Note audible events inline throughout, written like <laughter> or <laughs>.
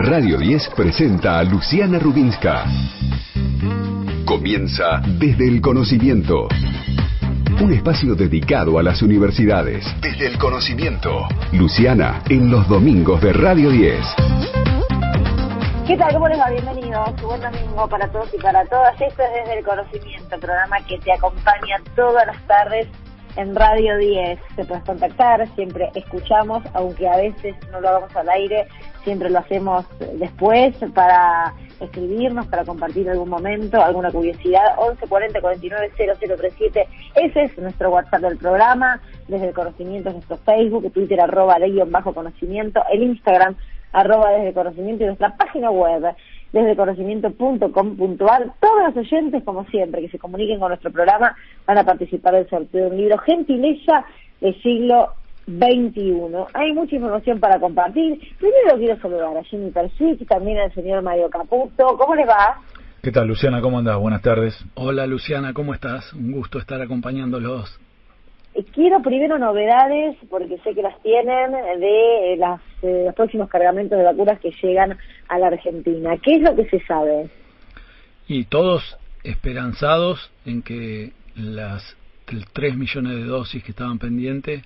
Radio 10 presenta a Luciana Rubinska. Comienza desde el conocimiento. Un espacio dedicado a las universidades. Desde el conocimiento. Luciana, en los domingos de Radio 10. ¿Qué tal? ¿Cómo les va? Bienvenidos. Buen domingo para todos y para todas. Esto es Desde el Conocimiento, programa que te acompaña todas las tardes en Radio 10. Te puedes contactar, siempre escuchamos, aunque a veces no lo hagamos al aire, siempre lo hacemos después para escribirnos, para compartir algún momento, alguna curiosidad. 11 40 49 0037. Ese es nuestro WhatsApp del programa. Desde el conocimiento es nuestro Facebook, Twitter arroba leguión bajo conocimiento, el Instagram arroba desde el conocimiento y nuestra página web desde conocimiento.com.ar. Todos los oyentes, como siempre, que se comuniquen con nuestro programa van a participar del sorteo de un libro Gentileza del siglo XXI. Hay mucha información para compartir. Primero quiero saludar a Jimmy Persic, también al señor Mario Caputo. ¿Cómo le va? ¿Qué tal, Luciana? ¿Cómo andás? Buenas tardes. Hola, Luciana, ¿cómo estás? Un gusto estar acompañándolos. Eh, quiero primero novedades, porque sé que las tienen, de las, eh, los próximos cargamentos de vacunas que llegan a la Argentina. ¿Qué es lo que se sabe? Y todos esperanzados en que las 3 millones de dosis que estaban pendientes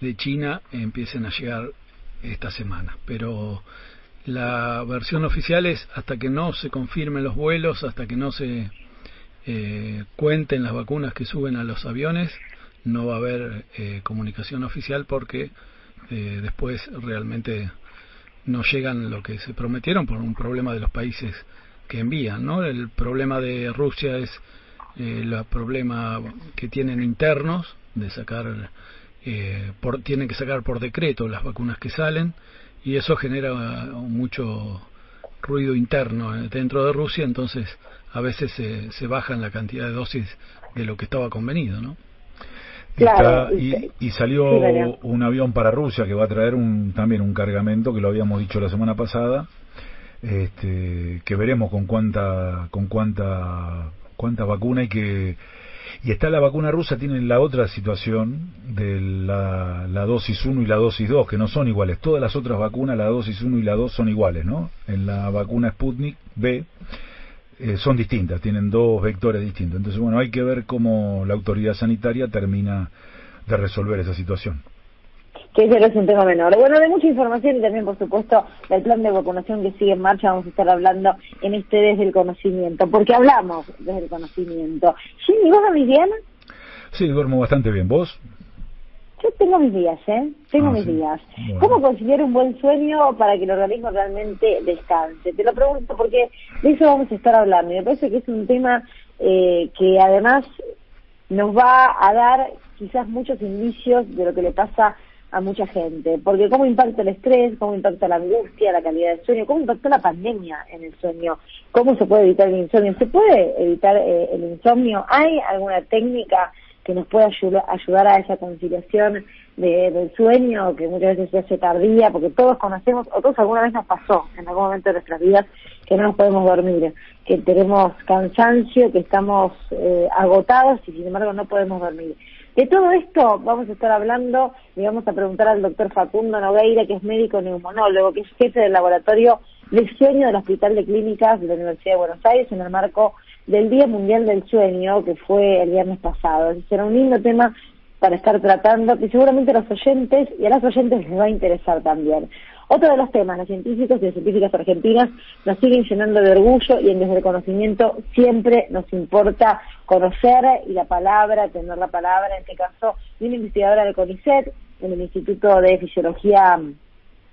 de China empiecen a llegar esta semana. Pero la versión oficial es hasta que no se confirmen los vuelos, hasta que no se eh, cuenten las vacunas que suben a los aviones, no va a haber eh, comunicación oficial porque eh, después realmente no llegan lo que se prometieron por un problema de los países que envían, ¿no? El problema de Rusia es eh, el problema que tienen internos de sacar, eh, por, tienen que sacar por decreto las vacunas que salen y eso genera mucho ruido interno dentro de Rusia, entonces a veces se, se bajan la cantidad de dosis de lo que estaba convenido, ¿no? Y, salió un avión para Rusia que va a traer un, también un cargamento que lo habíamos dicho la semana pasada, este, que veremos con cuánta, con cuánta, cuánta vacuna y que y está la vacuna rusa, tiene la otra situación de la, la dosis 1 y la dosis 2, que no son iguales. Todas las otras vacunas, la dosis 1 y la 2 son iguales, ¿no? En la vacuna Sputnik B eh, son distintas, tienen dos vectores distintos. Entonces, bueno, hay que ver cómo la autoridad sanitaria termina de resolver esa situación. Que ese es un tema menor. Bueno, de mucha información y también, por supuesto, del plan de vacunación que sigue en marcha, vamos a estar hablando en este Desde el Conocimiento, porque hablamos desde el conocimiento. Jimmy, ¿vos dormís bien? Sí, duermo bastante bien. ¿Vos? Yo tengo mis días, ¿eh? Tengo ah, mis días. ¿Cómo conciliar un buen sueño para que el organismo realmente descanse? Te lo pregunto porque de eso vamos a estar hablando. Y me parece que es un tema eh, que además nos va a dar quizás muchos indicios de lo que le pasa a mucha gente. Porque cómo impacta el estrés, cómo impacta la angustia, la calidad del sueño, cómo impacta la pandemia en el sueño, cómo se puede evitar el insomnio. ¿Se puede evitar eh, el insomnio? ¿Hay alguna técnica? Que nos pueda ayudar a esa conciliación del sueño, que muchas veces se hace tardía, porque todos conocemos, o todos alguna vez nos pasó en algún momento de nuestras vidas, que no nos podemos dormir, que tenemos cansancio, que estamos eh, agotados y sin embargo no podemos dormir. De todo esto vamos a estar hablando y vamos a preguntar al doctor Facundo Nogueira, que es médico neumonólogo, que es jefe del laboratorio de sueño del Hospital de Clínicas de la Universidad de Buenos Aires en el marco del Día Mundial del Sueño, que fue el viernes pasado. Será un lindo tema para estar tratando, que seguramente a los oyentes y a las oyentes les va a interesar también. Otro de los temas, los científicos y las científicas argentinas nos siguen llenando de orgullo y en desde el conocimiento siempre nos importa conocer y la palabra, tener la palabra, en este caso, de una investigadora de CONICET, en el Instituto de Fisiología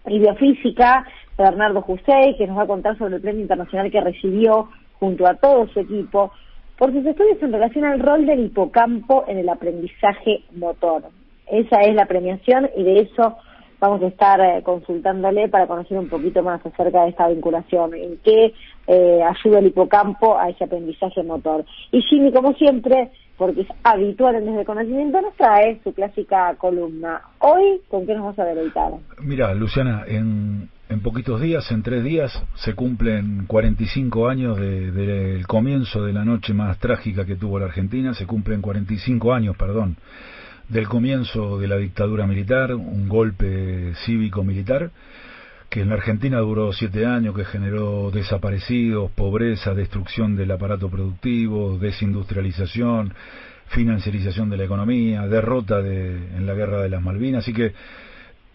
y Biofísica, Bernardo Jusey, que nos va a contar sobre el premio internacional que recibió junto a todo su equipo por sus estudios en relación al rol del hipocampo en el aprendizaje motor. Esa es la premiación y de eso vamos a estar eh, consultándole para conocer un poquito más acerca de esta vinculación, en qué eh, ayuda el hipocampo a ese aprendizaje motor. Y Jimmy, como siempre, porque es habitual en Desde Conocimiento, nos trae su clásica columna. Hoy, ¿con qué nos vamos a deleitar? Mira, Luciana, en, en poquitos días, en tres días, se cumplen 45 años del de, comienzo de la noche más trágica que tuvo la Argentina, se cumplen 45 años, perdón, del comienzo de la dictadura militar, un golpe cívico-militar, que en la Argentina duró siete años, que generó desaparecidos, pobreza, destrucción del aparato productivo, desindustrialización, financiarización de la economía, derrota de, en la guerra de las Malvinas. Así que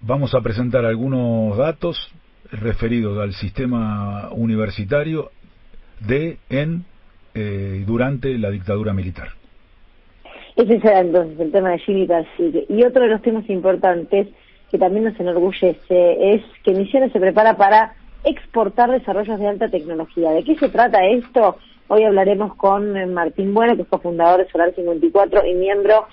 vamos a presentar algunos datos referidos al sistema universitario de, en, eh, durante la dictadura militar. Ese será entonces el tema de Jimmy Y otro de los temas importantes que también nos enorgullece es que Misiones se prepara para exportar desarrollos de alta tecnología. ¿De qué se trata esto? Hoy hablaremos con eh, Martín Bueno, que es cofundador de Solar 54 y miembro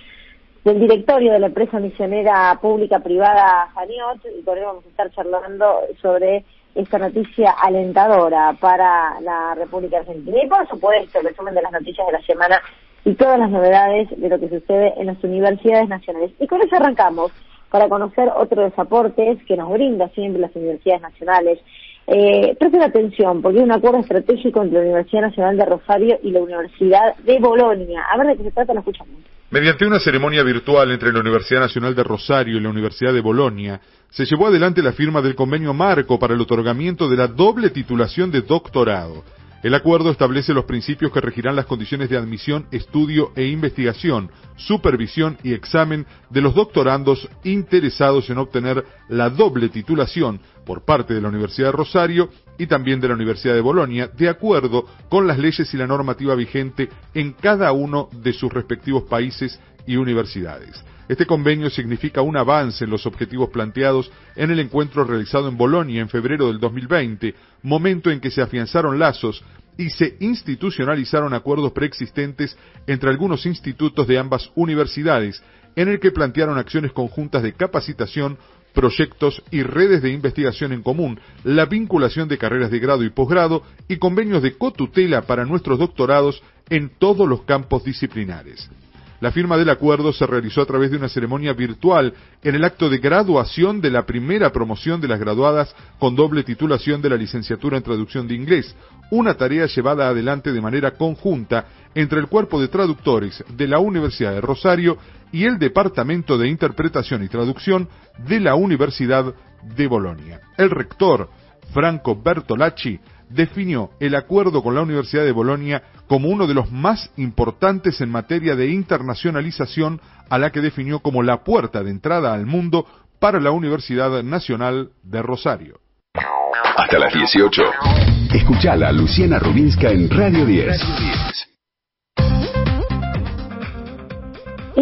del directorio de la empresa misionera pública privada Janiot, y con él vamos a estar charlando sobre esta noticia alentadora para la República Argentina. Y por supuesto, el resumen de las noticias de la semana y todas las novedades de lo que sucede en las universidades nacionales. Y con eso arrancamos para conocer otro de los aportes que nos brinda siempre las universidades nacionales. Eh, presten atención, porque hay un acuerdo estratégico entre la Universidad Nacional de Rosario y la Universidad de Bolonia. A ver de qué se trata, lo escuchamos. Mediante una ceremonia virtual entre la Universidad Nacional de Rosario y la Universidad de Bolonia, se llevó adelante la firma del convenio marco para el otorgamiento de la doble titulación de doctorado. El acuerdo establece los principios que regirán las condiciones de admisión, estudio e investigación, supervisión y examen de los doctorandos interesados en obtener la doble titulación por parte de la Universidad de Rosario y también de la Universidad de Bolonia, de acuerdo con las leyes y la normativa vigente en cada uno de sus respectivos países y universidades. Este convenio significa un avance en los objetivos planteados en el encuentro realizado en Bolonia en febrero del 2020, momento en que se afianzaron lazos y se institucionalizaron acuerdos preexistentes entre algunos institutos de ambas universidades, en el que plantearon acciones conjuntas de capacitación, proyectos y redes de investigación en común, la vinculación de carreras de grado y posgrado y convenios de cotutela para nuestros doctorados en todos los campos disciplinares. La firma del acuerdo se realizó a través de una ceremonia virtual en el acto de graduación de la primera promoción de las graduadas con doble titulación de la licenciatura en traducción de inglés, una tarea llevada adelante de manera conjunta entre el cuerpo de traductores de la Universidad de Rosario y el Departamento de Interpretación y Traducción de la Universidad de Bolonia. El rector, Franco Bertolacci, definió el acuerdo con la Universidad de Bolonia como uno de los más importantes en materia de internacionalización, a la que definió como la puerta de entrada al mundo para la Universidad Nacional de Rosario. Hasta las 18. Escuchala Luciana Rubinska en Radio 10.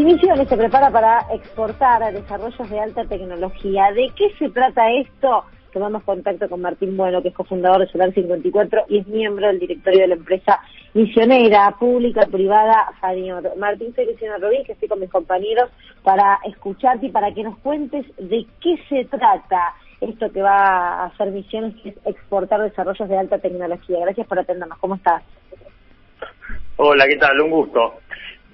Misiones se prepara para exportar a desarrollos de alta tecnología. ¿De qué se trata esto? Tomamos contacto con Martín Bueno, que es cofundador de Solar 54 y es miembro del directorio de la empresa misionera, pública, privada, Janiot. Martín, soy Luciana Robín, que estoy con mis compañeros para escucharte y para que nos cuentes de qué se trata esto que va a hacer Misiones, que es exportar desarrollos de alta tecnología. Gracias por atendernos. ¿Cómo estás? Hola, ¿qué tal? Un gusto.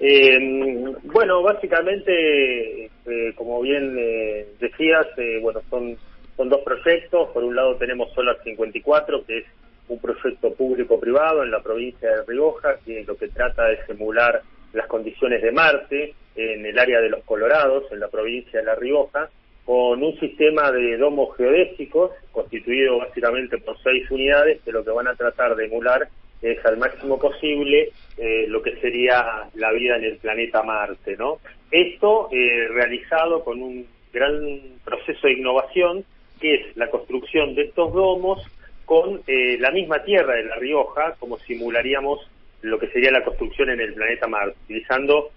Eh, bueno, básicamente, eh, como bien eh, decías, eh, bueno, son son dos proyectos. Por un lado tenemos Solar 54, que es un proyecto público-privado en la provincia de Rioja, que lo que trata de simular las condiciones de Marte en el área de los Colorados, en la provincia de La Rioja, con un sistema de domos geodésicos constituido básicamente por seis unidades que lo que van a tratar de emular es al máximo posible eh, lo que sería la vida en el planeta Marte, ¿no? Esto eh, realizado con un gran proceso de innovación es la construcción de estos domos con eh, la misma tierra de La Rioja, como simularíamos lo que sería la construcción en el planeta Marte, utilizando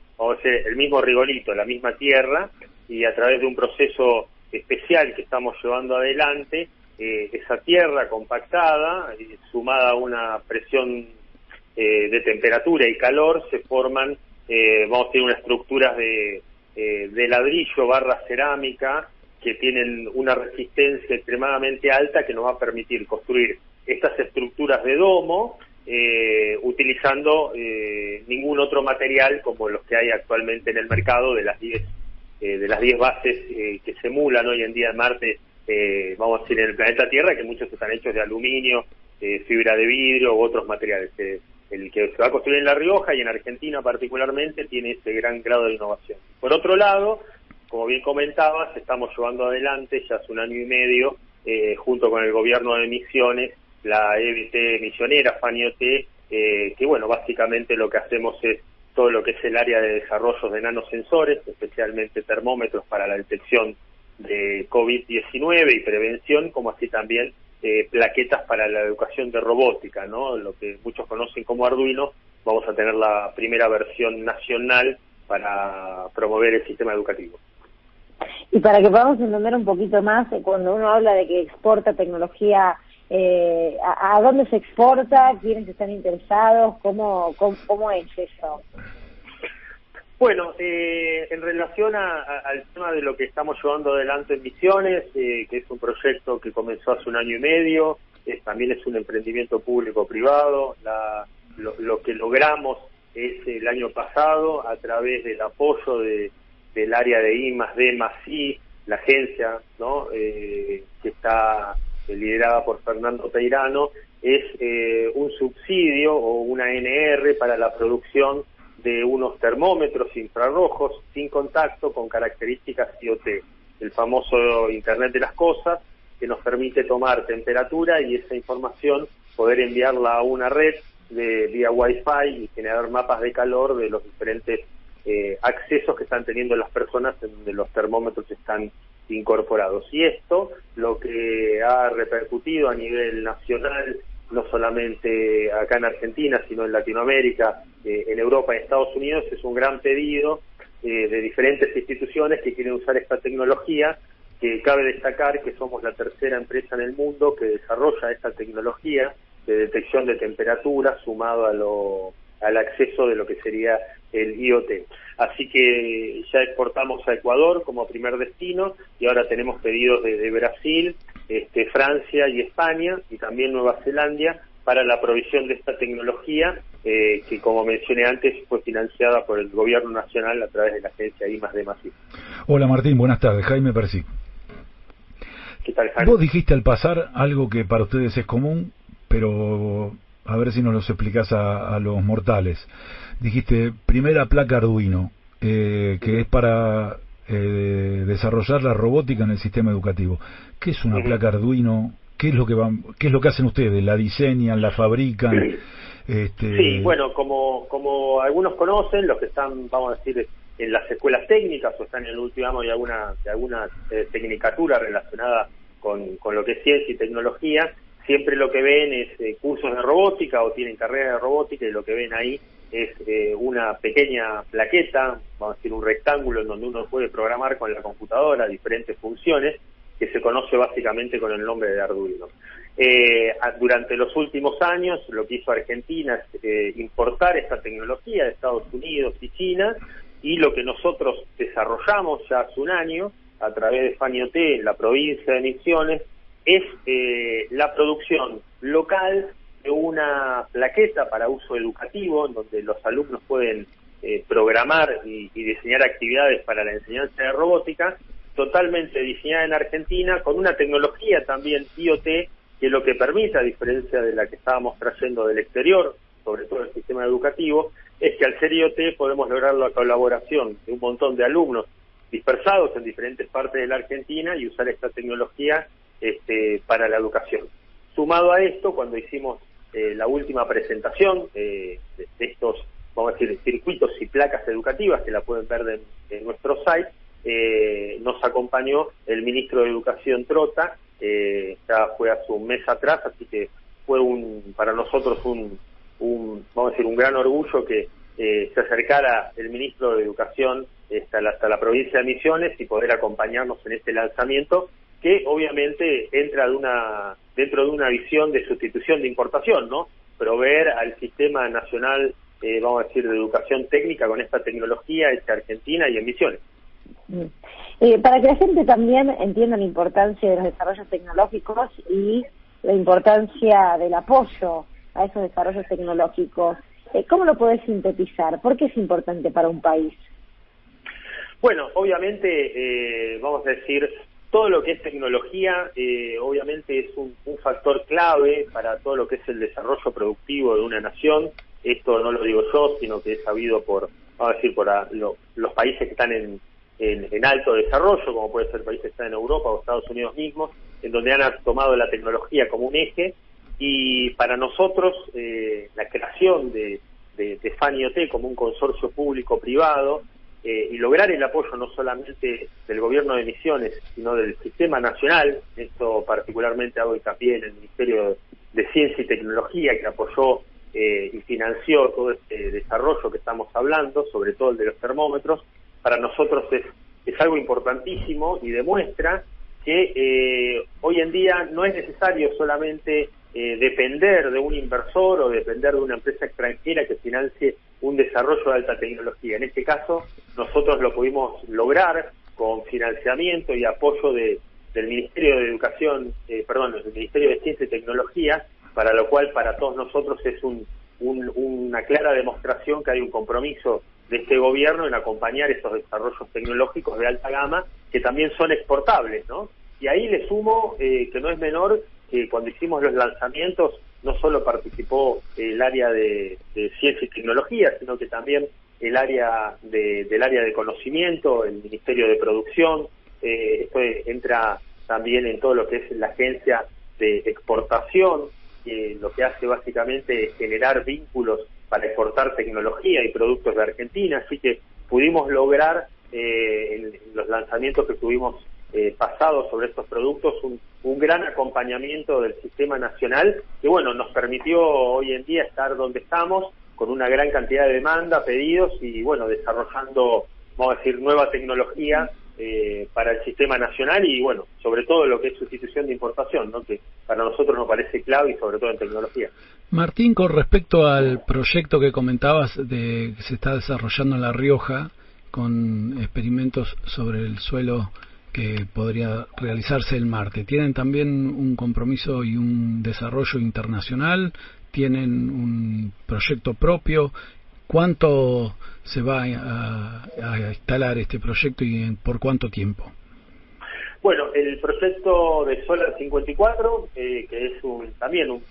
el mismo rigolito, la misma tierra, y a través de un proceso especial que estamos llevando adelante, eh, esa tierra compactada, eh, sumada a una presión de temperatura y calor, se forman, vamos a tener unas estructuras de, de ladrillo barra cerámica, que tienen una resistencia extremadamente alta que nos va a permitir construir estas estructuras de domo eh, utilizando eh, ningún otro material como los que hay actualmente en el mercado de las 10 eh, de las 10 bases que se emulan hoy en día en Marte vamos a decir en el planeta Tierra que muchos están hechos de aluminio fibra de vidrio u otros materiales. El que se va a construir en La Rioja y en Argentina particularmente tiene ese gran grado de innovación. Por otro lado como bien comentabas, estamos llevando adelante ya hace un año y medio junto con el gobierno de Misiones, la EBT misionera, FANIOT, que bueno, básicamente lo que hacemos es todo lo que es el área de desarrollo de nanosensores, especialmente termómetros para la detección de COVID-19 y prevención, como así también eh, plaquetas para la educación de robótica, ¿no? Lo que muchos conocen como Arduino, vamos a tener la primera versión nacional para promover el sistema educativo. Y para que podamos entender un poquito más, eh, cuando uno habla de que exporta tecnología, eh, ¿a, dónde se exporta? ¿Quiénes están interesados? ¿Cómo, cómo, cómo es eso? Bueno, eh, en relación al tema de lo que estamos llevando adelante en Misiones, eh, que es un proyecto que comenzó hace un año y medio, también es un emprendimiento público-privado, lo, que logramos es el año pasado, a través del apoyo de, del área de I más D más I, la agencia ¿no? Eh, que está liderada por Fernando Peirano, es un subsidio o una NR para la producción de unos termómetros infrarrojos sin contacto con características IoT, el famoso Internet de las Cosas, que nos permite tomar temperatura y esa información poder enviarla a una red de vía Wi-Fi y generar mapas de calor de los diferentes eh, accesos que están teniendo las personas en donde los termómetros están incorporados. Y esto lo que ha repercutido a nivel nacional no solamente acá en Argentina, sino en Latinoamérica, eh, en Europa y Estados Unidos, es un gran pedido eh, de diferentes instituciones que quieren usar esta tecnología, que cabe destacar que somos la tercera empresa en el mundo que desarrolla esta tecnología de detección de temperatura sumado a lo, al acceso de lo que sería el IoT. Así que ya exportamos a Ecuador como primer destino y ahora tenemos pedidos de Brasil, este, Francia y España y también Nueva Zelanda para la provisión de esta tecnología eh, que, como mencioné antes, fue financiada por el Gobierno Nacional a través de la agencia IMAS de Masí. Hola Martín, buenas tardes. Jaime Percy. ¿Qué tal, Jaime? Vos dijiste al pasar algo que para ustedes es común, pero a ver si nos lo explicás a, los mortales. Dijiste primera placa Arduino, eh, que es para eh, desarrollar la robótica en el sistema educativo. ¿Qué es una placa Arduino? ¿Qué es lo que van, qué es lo que hacen ustedes? ¿La diseñan, la fabrican? Este... Sí, bueno, como como algunos conocen, los que están, vamos a decir, en las escuelas técnicas o están en el último año de alguna de alguna eh, tecnicatura relacionada con, con lo que es ciencia y tecnología, siempre lo que ven es eh, cursos de robótica o tienen carrera de robótica y lo que ven ahí es eh, una pequeña plaqueta, vamos a decir un rectángulo en donde uno puede programar con la computadora diferentes funciones que se conoce básicamente con el nombre de Arduino. Eh, durante los últimos años lo que hizo Argentina es importar esta tecnología de Estados Unidos y China y lo que nosotros desarrollamos ya hace un año a través de FANIOT en la provincia de Misiones es eh, la producción local de una plaqueta para uso educativo, en donde los alumnos pueden eh, programar y, diseñar actividades para la enseñanza de robótica, totalmente diseñada en Argentina, con una tecnología también IoT, que lo que permite, a diferencia de la que estábamos trayendo del exterior, sobre todo el sistema educativo, es que al ser IoT podemos lograr la colaboración de un montón de alumnos dispersados en diferentes partes de la Argentina y usar esta tecnología este, para la educación. Sumado a esto, cuando hicimos eh, la última presentación eh, de, estos, vamos a decir, circuitos y placas educativas, que la pueden ver en nuestro site, eh, nos acompañó el ministro de Educación Trota, ya fue hace un mes atrás, así que fue un para nosotros un, un vamos a decir, un gran orgullo que se acercara el ministro de Educación hasta la, hasta la provincia de Misiones y poder acompañarnos en este lanzamiento que obviamente entra de una, dentro de una visión de sustitución de importación, ¿no? Proveer al sistema nacional, eh, vamos a decir, de educación técnica con esta tecnología en Argentina y en Misiones. Mm. Eh, para que la gente también entienda la importancia de los desarrollos tecnológicos y la importancia del apoyo a esos desarrollos tecnológicos, eh, ¿cómo lo podés sintetizar? ¿Por qué es importante para un país? Bueno, obviamente, vamos a decir, todo lo que es tecnología, eh, obviamente, es un, factor clave para todo lo que es el desarrollo productivo de una nación. Esto no lo digo yo, sino que es sabido por, vamos a decir, por los países que están en, en, alto desarrollo, como puede ser países que están en Europa o Estados Unidos mismos, en donde han tomado la tecnología como un eje y para nosotros eh, la creación de, de, de FANIOT como un consorcio público-privado eh, y lograr el apoyo no solamente del gobierno de Misiones, sino del sistema nacional, esto particularmente hago hincapié en el Ministerio de Ciencia y Tecnología que apoyó eh, y financió todo este desarrollo que estamos hablando, sobre todo el de los termómetros, para nosotros es, es algo importantísimo y demuestra que eh, hoy en día no es necesario solamente eh, depender de un inversor o depender de una empresa extranjera que financie un desarrollo de alta tecnología. En este caso, nosotros lo pudimos lograr con financiamiento y apoyo de, del Ministerio de Educación, eh, perdón, del Ministerio de Ciencia y Tecnología, para lo cual para todos nosotros es un, un, una clara demostración que hay un compromiso de este gobierno en acompañar estos desarrollos tecnológicos de alta gama que también son exportables, ¿no? Y ahí le sumo eh, que no es menor que cuando hicimos los lanzamientos no solo participó el área de, ciencia y tecnología, sino que también el área de, del área de conocimiento, el Ministerio de Producción, eh, esto entra también en todo lo que es la agencia de exportación, lo que hace básicamente es generar vínculos para exportar tecnología y productos de Argentina, así que pudimos lograr eh, en, los lanzamientos que tuvimos eh, pasados sobre estos productos un, un, gran acompañamiento del sistema nacional que bueno nos permitió hoy en día estar donde estamos con una gran cantidad de demanda, pedidos y bueno desarrollando vamos a decir nueva tecnología eh, para el sistema nacional y bueno, sobre todo lo que es sustitución de importación, que para nosotros nos parece clave y sobre todo en tecnología. Martín, con respecto al proyecto que comentabas de que se está desarrollando en La Rioja con experimentos sobre el suelo que podría realizarse el Marte, ¿tienen también un compromiso y un desarrollo internacional? ¿Tienen un proyecto propio? ¿Cuánto se va a, a, instalar este proyecto y por cuánto tiempo? Bueno, el proyecto de Solar 54, eh, que es un, también un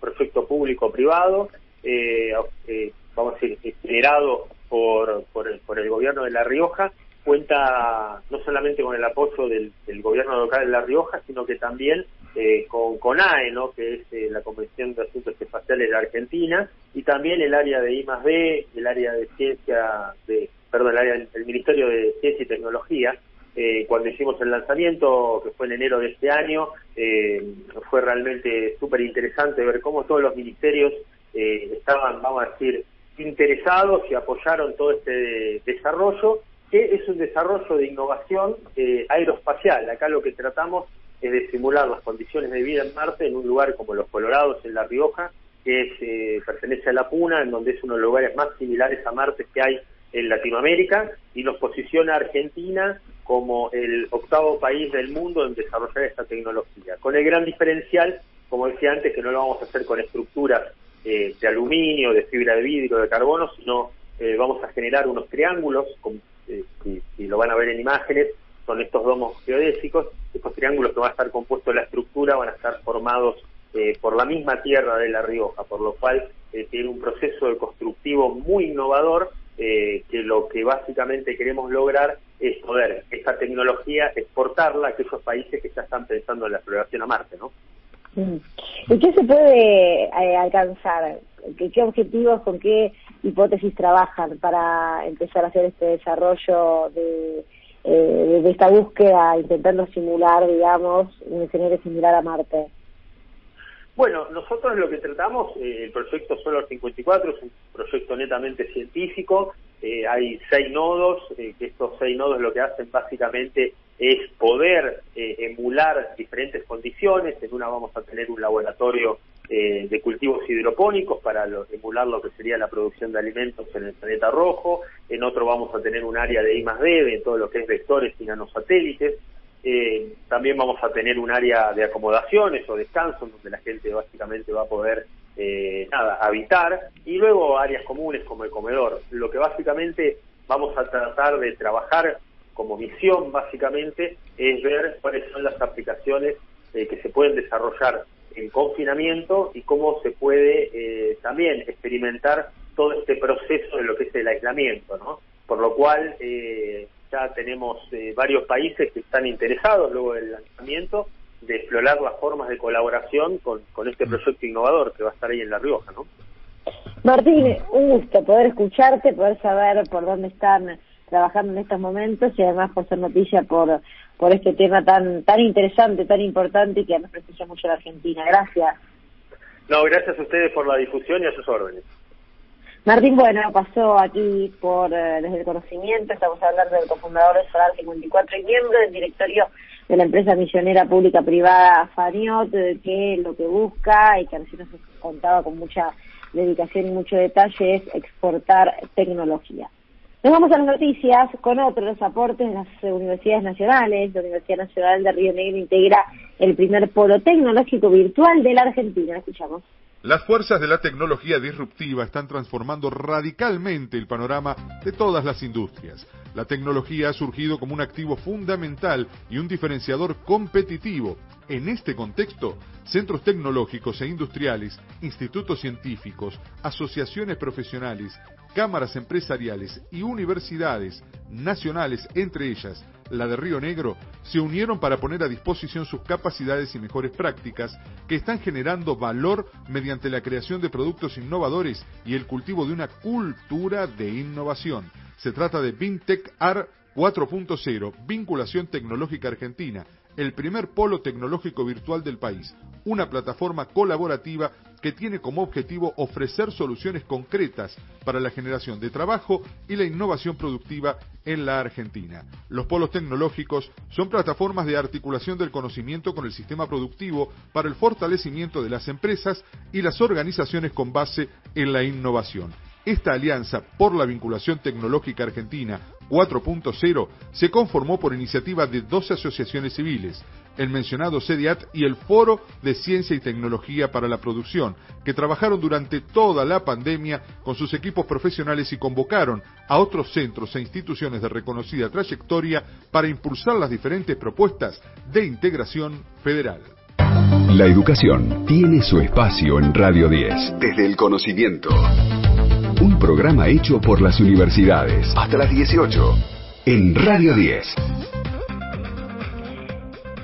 proyecto público-privado, eh, eh, vamos a decir, generado por, por el, por, el, gobierno de La Rioja, cuenta no solamente con el apoyo del, del gobierno local de La Rioja, sino que también eh, con CONAE, ¿no? que es eh, la Convención de Asuntos Espaciales de Argentina, y también el área de I B, el área de ciencia, de, perdón, el, área, el Ministerio de Ciencia y Tecnología, eh, cuando hicimos el lanzamiento, que fue en enero de este año, eh, fue realmente súper interesante ver cómo todos los ministerios eh, estaban, vamos a decir, interesados y apoyaron todo este desarrollo, que es un desarrollo de innovación eh, aeroespacial. Acá lo que tratamos es de simular las condiciones de vida en Marte en un lugar como los Colorados, en La Rioja, que es, eh, pertenece a la Puna, en donde es uno de los lugares más similares a Marte que hay en Latinoamérica, y nos posiciona a Argentina como el octavo país del mundo en desarrollar esta tecnología, con el gran diferencial, como decía antes, que no lo vamos a hacer con estructuras eh, de aluminio, de fibra de vidrio, de carbono, sino eh, vamos a generar unos triángulos, con, eh, si, si, lo van a ver en imágenes, son estos domos geodésicos, estos triángulos que van a estar compuestos de la estructura van a estar formados eh, por la misma tierra de La Rioja, por lo cual eh, tiene un proceso de constructivo muy innovador eh, que lo que básicamente queremos lograr es poder esta tecnología exportarla a aquellos países que ya están pensando en la exploración a Marte, ¿no? Mm. ¿Y qué se puede eh, alcanzar? ¿Qué, ¿Qué objetivos, con qué hipótesis trabajan para empezar a hacer este desarrollo de, eh, de esta búsqueda, intentando simular, digamos, un escenario similar a Marte? Bueno, nosotros lo que tratamos, eh, el proyecto Solar 54 es un proyecto netamente científico, eh, hay seis nodos, eh, que estos seis nodos lo que hacen básicamente es poder emular diferentes condiciones, en una vamos a tener un laboratorio eh, de cultivos hidropónicos para lo, emular lo que sería la producción de alimentos en el planeta rojo, en otro vamos a tener un área de I más D, de todo lo que es vectores y nanosatélites, eh, también vamos a tener un área de acomodaciones o descanso donde la gente básicamente va a poder eh, nada habitar. Y luego áreas comunes como el comedor. Lo que básicamente vamos a tratar de trabajar como misión básicamente es ver cuáles son las aplicaciones eh, que se pueden desarrollar en confinamiento y cómo se puede eh, también experimentar todo este proceso de lo que es el aislamiento no por lo cual eh, ya tenemos eh, varios países que están interesados luego del lanzamiento de explorar las formas de colaboración con, con este proyecto innovador que va a estar ahí en La Rioja, ¿no? Martín, un gusto poder escucharte, poder saber por dónde están trabajando en estos momentos y además por ser noticia por por este tema tan tan interesante, tan importante y que nos prestigia mucho la Argentina. Gracias. No, gracias a ustedes por la difusión y a sus órdenes. Martín Bueno pasó aquí por eh, desde el conocimiento, estamos hablando del cofundador de Solar 54 y miembro del directorio de la empresa misionera pública privada Faniot, eh, que lo que busca y que recién nos contaba con mucha dedicación y mucho detalle es exportar tecnología. Nos vamos a las noticias con otros aportes de las universidades nacionales. La Universidad Nacional de Río Negro integra el primer polo tecnológico virtual de la Argentina. Escuchamos. Las fuerzas de la tecnología disruptiva están transformando radicalmente el panorama de todas las industrias. La tecnología ha surgido como un activo fundamental y un diferenciador competitivo. En este contexto, centros tecnológicos e industriales, institutos científicos, asociaciones profesionales, cámaras empresariales y universidades nacionales, entre ellas la de Río Negro, se unieron para poner a disposición sus capacidades y mejores prácticas que están generando valor mediante la creación de productos innovadores y el cultivo de una cultura de innovación. Se trata de VinTech AR 4.0, vinculación tecnológica argentina, el primer polo tecnológico virtual del país, una plataforma colaborativa que tiene como objetivo ofrecer soluciones concretas para la generación de trabajo y la innovación productiva en la Argentina. Los polos tecnológicos son plataformas de articulación del conocimiento con el sistema productivo para el fortalecimiento de las empresas y las organizaciones con base en la innovación. Esta alianza por la vinculación tecnológica argentina 4.0 se conformó por iniciativa de 12 asociaciones civiles, el mencionado CEDIAT y el Foro de Ciencia y Tecnología para la Producción, que trabajaron durante toda la pandemia con sus equipos profesionales y convocaron a otros centros e instituciones de reconocida trayectoria para impulsar las diferentes propuestas de integración federal. La educación tiene su espacio en Radio 10, desde el conocimiento. Programa hecho por las universidades. Hasta las 18. En Radio 10.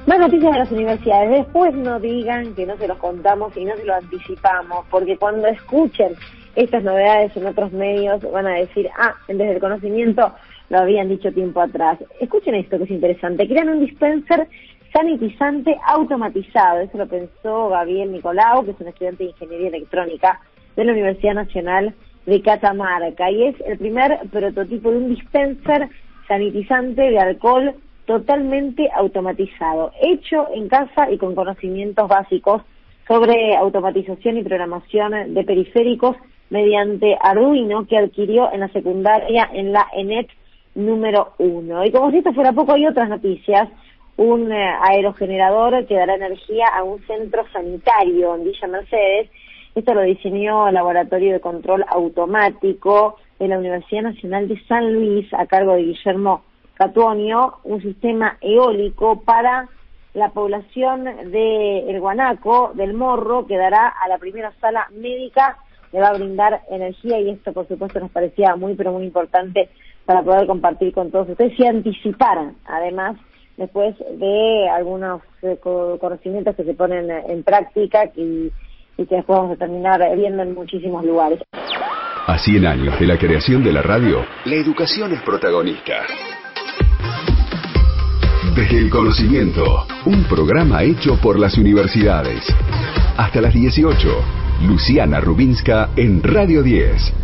Más noticias de las universidades. Después no digan que no se los contamos y no se lo anticipamos, porque cuando escuchen estas novedades en otros medios van a decir, ah, desde el conocimiento lo habían dicho tiempo atrás. Escuchen esto que es interesante. Crean un dispenser sanitizante automatizado. Eso lo pensó Gabriel Nicolau, que es un estudiante de Ingeniería Electrónica de la Universidad Nacional de Catamarca. Y es el primer prototipo de un dispenser sanitizante de alcohol totalmente automatizado, hecho en casa y con conocimientos básicos sobre automatización y programación de periféricos mediante Arduino que adquirió en la secundaria en la ENET número uno. Y como si esto fuera poco, hay otras noticias. Un eh, aerogenerador que dará energía a un centro sanitario en Villa Mercedes. Esto lo diseñó el Laboratorio de Control Automático de la Universidad Nacional de San Luis a cargo de Guillermo Catuonio, un sistema eólico para la población de El Guanaco, del Morro, que dará a la primera sala médica, le va a brindar energía y esto por supuesto nos parecía muy pero muy importante para poder compartir con todos ustedes y anticipar además después de algunos eh, conocimientos que se ponen en práctica y, y que después vamos terminar viendo en muchísimos lugares. A 100 años de la creación de la radio, la educación es protagonista. Desde el conocimiento, un programa hecho por las universidades. Hasta las 18, Luciana Rubinska en Radio 10.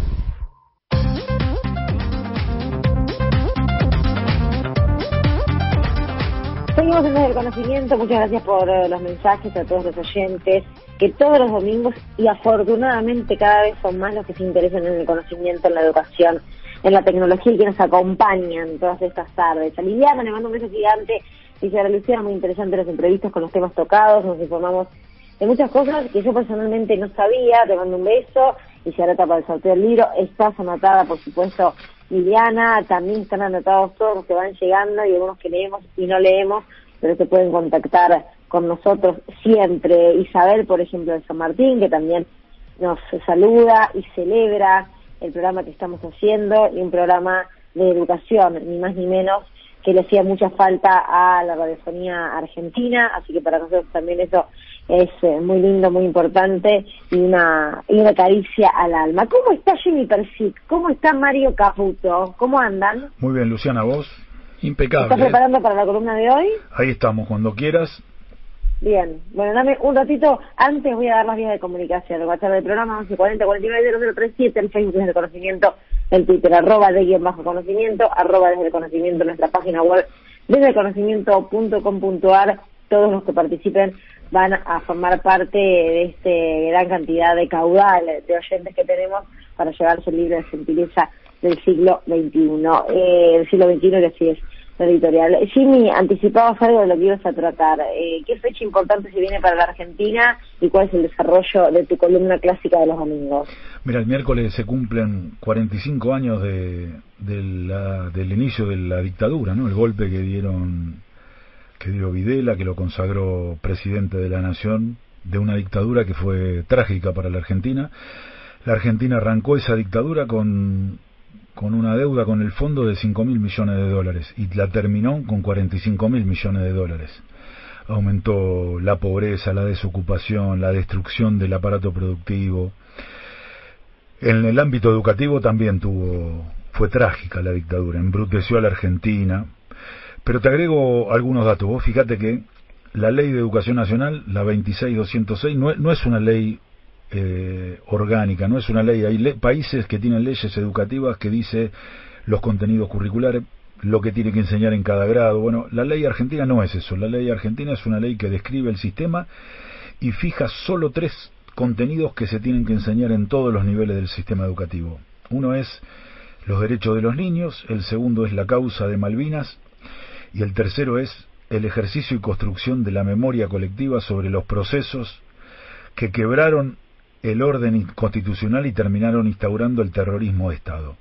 Seguimos en el conocimiento, muchas gracias por eh, los mensajes a todos los oyentes, que todos los domingos y afortunadamente cada vez son más los que se interesan en el conocimiento, en la educación en la tecnología y que nos acompañan todas estas tardes. A Liliana le mando un beso gigante. Dice a Luciana, muy interesante las entrevistas con los temas tocados, nos informamos de muchas cosas que yo personalmente no sabía, te mando un beso y se anota para el sorteo del libro, estás anotada por supuesto Liliana, también están anotados todos los que van llegando y algunos que leemos y no leemos, pero se pueden contactar con nosotros siempre. Isabel, por ejemplo, de San Martín, que también nos saluda y celebra el programa que estamos haciendo y un programa de educación, ni más ni menos que le hacía mucha falta a la radiofonía argentina, así que para nosotros también eso es eh, muy lindo, muy importante y una, y una caricia al alma. ¿Cómo está Jimmy Persic? ¿Cómo está Mario Caputo? ¿Cómo andan? Muy bien, Luciana, vos. Impecable. ¿Estás preparando para la columna de hoy? Ahí estamos, cuando quieras. Bien, bueno, dame un ratito, antes voy a dar las vías de comunicación, el WhatsApp del programa 1140 49 0037, el Facebook desde el conocimiento, el Twitter arroba de guion bajo conocimiento, arroba desde el conocimiento, nuestra página web desde el conocimiento.com.ar, todos los que participen van a formar parte de este gran cantidad de caudal de oyentes que tenemos para llevarse el libro de gentileza del siglo XXI, eh, el siglo XXI que sí es editorial. Jimmy, anticipabas algo de lo que ibas a tratar. Eh, ¿Qué fecha importante se viene para la Argentina y cuál es el desarrollo de tu columna clásica de los domingos? Mira, el miércoles se cumplen 45 años de, del inicio de la dictadura, ¿no? El golpe que dieron Videla, que lo consagró presidente de la nación, de una dictadura que fue trágica para la Argentina. La Argentina arrancó esa dictadura con con una deuda con el fondo de 5 mil millones de dólares y la terminó con 45 mil millones de dólares. Aumentó la pobreza, la desocupación, la destrucción del aparato productivo. En el ámbito educativo también tuvo, fue trágica la dictadura, embruteció a la Argentina. Pero te agrego algunos datos. Vos fíjate que la ley de educación nacional, la 26206, no, no es una ley eh, orgánica, no es una ley. Hay países que tienen leyes educativas que dice los contenidos curriculares, lo que tiene que enseñar en cada grado. Bueno, la ley argentina no es eso. La ley argentina es una ley que describe el sistema y fija solo tres contenidos que se tienen que enseñar en todos los niveles del sistema educativo. Uno es los derechos de los niños, el segundo es la causa de Malvinas y el tercero es el ejercicio y construcción de la memoria colectiva sobre los procesos que quebraron el orden constitucional y terminaron instaurando el terrorismo de Estado,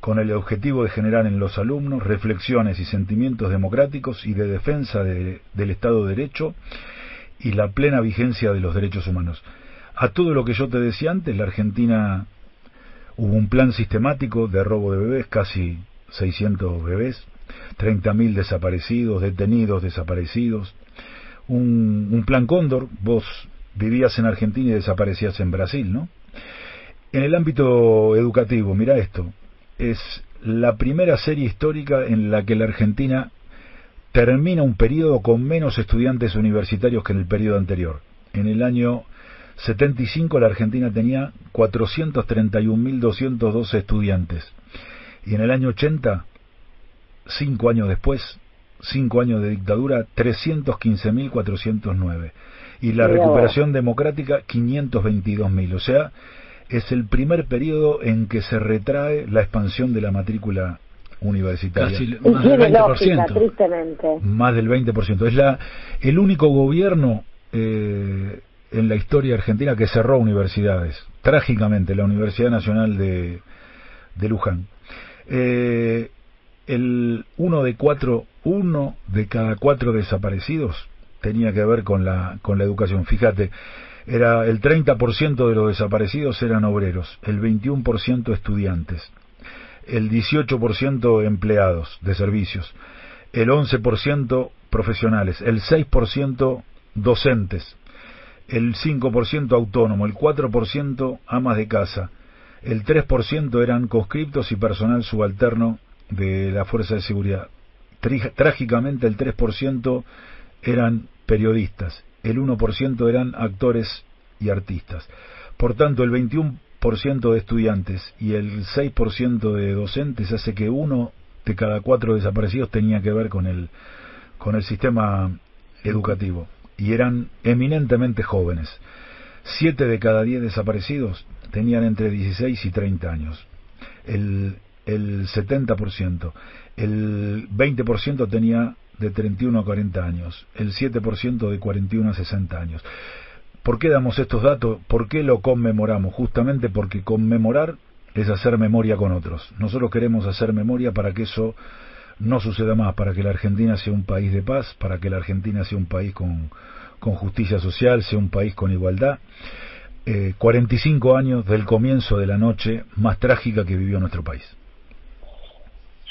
con el objetivo de generar en los alumnos reflexiones y sentimientos democráticos y de defensa del Estado de Derecho y la plena vigencia de los derechos humanos. A todo lo que yo te decía antes, la Argentina hubo un plan sistemático de robo de bebés, casi 600 bebés, 30.000 desaparecidos, detenidos, desaparecidos, un, un plan Cóndor, vos vivías en Argentina y desaparecías en Brasil, ¿no? En el ámbito educativo, mira esto, es la primera serie histórica en la que la Argentina termina un periodo con menos estudiantes universitarios que en el periodo anterior. En el año 75 la Argentina tenía 431.212 estudiantes y en el año 80, cinco años después, cinco años de dictadura, 315.409 y la recuperación democrática 522.000. O sea, es el primer periodo en que se retrae la expansión de la matrícula universitaria. más del 20%. tristemente. Más del 20%. Es la, el único gobierno eh, en la historia argentina que cerró universidades. Trágicamente, la Universidad Nacional de, de Luján. Eh, el uno de cuatro, uno de cada cuatro desaparecidos tenía que ver con la, con la educación. Fíjate, era el 30% de los desaparecidos eran obreros, el 21% estudiantes, el 18% empleados de servicios, el 11% profesionales, el 6% docentes, el 5% autónomo, el 4% amas de casa, el 3% eran conscriptos y personal subalterno de la Fuerza de Seguridad. Trágicamente el 3% eran periodistas, el 1% eran actores y artistas. Por tanto, el 21% de estudiantes y el 6% de docentes hace que uno de cada cuatro desaparecidos tenía que ver con el, con el sistema educativo y eran eminentemente jóvenes. Siete de cada diez desaparecidos tenían entre 16 y 30 años. El, el 70%. El 20% tenía de 31 a 40 años, el 7% de 41 a 60 años. ¿Por qué damos estos datos? ¿Por qué lo conmemoramos? Justamente porque conmemorar es hacer memoria con otros. Nosotros queremos hacer memoria para que eso no suceda más, para que la Argentina sea un país de paz, para que la Argentina sea un país con, justicia social, sea un país con igualdad. 45 eh, años del comienzo de la noche más trágica que vivió nuestro país.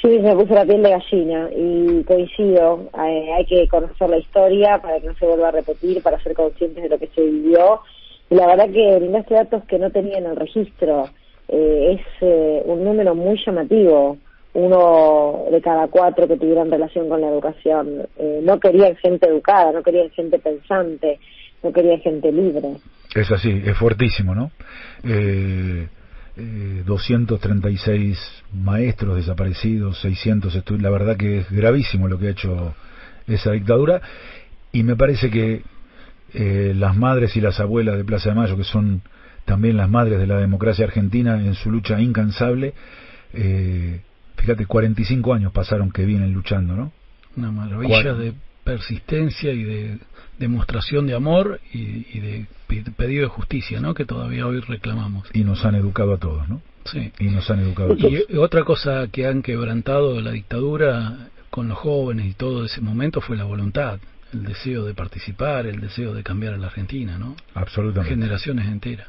Sí, me puso la piel de gallina y coincido. Eh, hay que conocer la historia para que no se vuelva a repetir, para ser conscientes de lo que se vivió. Y la verdad que brindaste datos que no tenía en el registro. Eh, es eh, un número muy llamativo. Uno de cada cuatro que tuvieran relación con la educación. no querían gente educada, no querían gente pensante, no querían gente libre. Es así, es fuertísimo, ¿no? Eh, 236 eh, maestros desaparecidos, 600 estudiantes. La verdad que es gravísimo lo que ha hecho esa dictadura. Y me parece que eh, las madres y las abuelas de Plaza de Mayo, que son también las madres de la democracia argentina en su lucha incansable, eh, fíjate, 45 años pasaron que vienen luchando, ¿no? Una maravilla de persistencia y de demostración de amor y, de pedido de justicia, ¿no? Que todavía hoy reclamamos. Y nos han educado a todos, ¿no? Sí. Y nos han educado a todos. Y otra cosa que han quebrantado la dictadura con los jóvenes y todo ese momento fue la voluntad, el deseo de participar, el deseo de cambiar a la Argentina, ¿no? Absolutamente. Generaciones enteras.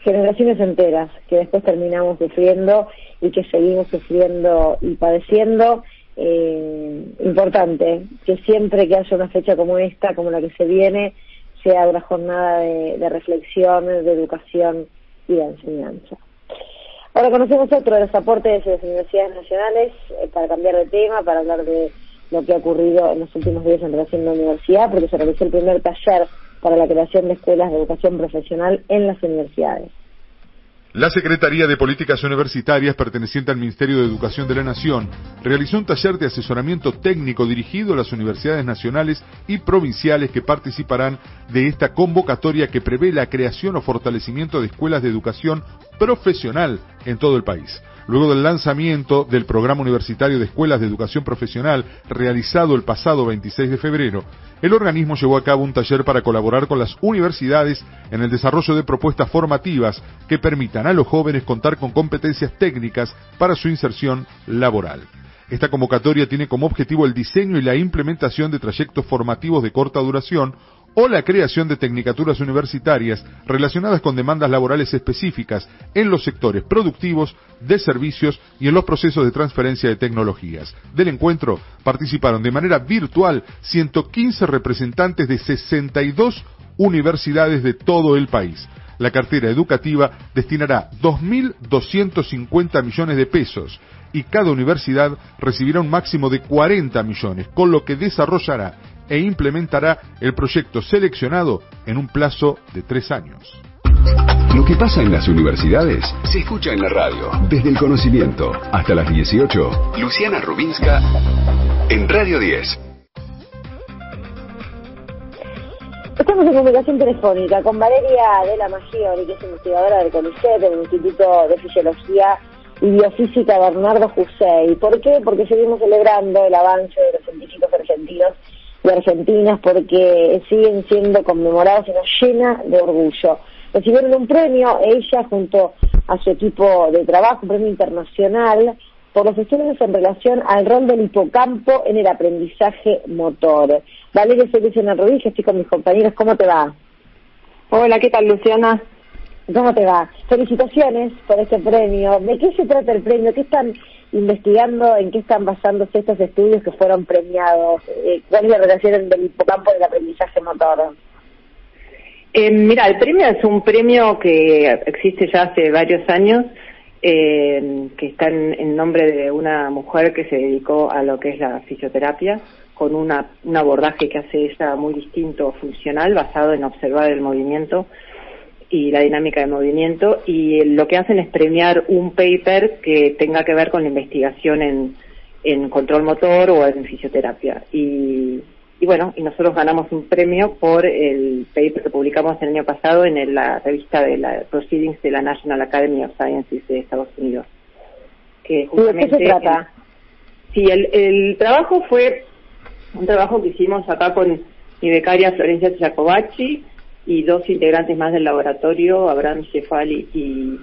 Generaciones enteras que después terminamos sufriendo y que seguimos sufriendo y padeciendo eh, importante que siempre que haya una fecha como esta, como la que se viene, sea una jornada de, reflexión, de educación y de enseñanza. Ahora conocemos otro de los aportes de las universidades nacionales eh, para cambiar de tema, para hablar de lo que ha ocurrido en los últimos días en relación a la universidad, porque se realizó el primer taller para la creación de escuelas de educación profesional en las universidades. La Secretaría de Políticas Universitarias, perteneciente al Ministerio de Educación de la Nación, realizó un taller de asesoramiento técnico dirigido a las universidades nacionales y provinciales que participarán de esta convocatoria que prevé la creación o fortalecimiento de escuelas de educación profesional en todo el país. Luego del lanzamiento del programa universitario de escuelas de educación profesional realizado el pasado 26 de febrero, el organismo llevó a cabo un taller para colaborar con las universidades en el desarrollo de propuestas formativas que permitan a los jóvenes contar con competencias técnicas para su inserción laboral. Esta convocatoria tiene como objetivo el diseño y la implementación de trayectos formativos de corta duración o la creación de tecnicaturas universitarias relacionadas con demandas laborales específicas en los sectores productivos, de servicios y en los procesos de transferencia de tecnologías. Del encuentro participaron de manera virtual 115 representantes de 62 universidades de todo el país. La cartera educativa destinará 2.250 millones de pesos y cada universidad recibirá un máximo de 40 millones, con lo que desarrollará e implementará el proyecto seleccionado en un plazo de tres años. Lo que pasa en las universidades se escucha en la radio. Desde el conocimiento hasta las 18. Luciana Rubinska en Radio 10. Estamos en comunicación telefónica con Valeria de la Maggiore, que es investigadora del CONICET, del Instituto de Fisiología y Biofísica Bernardo Jusey. ¿Por qué? Porque seguimos celebrando el avance de los científicos argentinos de Argentinas porque siguen siendo conmemorados y nos llena de orgullo. Recibieron un premio, ella junto a su equipo de trabajo, un premio internacional, por los estudios en relación al rol del hipocampo en el aprendizaje motor. Valeria, soy Luciana Rodríguez, estoy con mis compañeros, ¿cómo te va? Hola, ¿qué tal Luciana? ¿Cómo te va? Felicitaciones por este premio. ¿De qué se trata el premio? ¿Qué están investigando? ¿En qué están basándose estos estudios que fueron premiados? Eh, ¿Cuál es la relación del hipocampo del aprendizaje motor? Eh, mira, el premio es un premio que existe ya hace varios años, eh, que está en, nombre de una mujer que se dedicó a lo que es la fisioterapia, con una, un abordaje que hace ella muy distinto, funcional, basado en observar el movimiento y la dinámica de movimiento y lo que hacen es premiar un paper que tenga que ver con la investigación en, en control motor o en fisioterapia. Y, y bueno, y nosotros ganamos un premio por el paper que publicamos el año pasado en la revista de la Proceedings de la National Academy of Sciences de Estados Unidos. Que justamente, ¿De qué se trata? sí, el, el trabajo fue un trabajo que hicimos acá con mi becaria Florencia Giacobacci, y dos integrantes más del laboratorio, Abraham Cefali y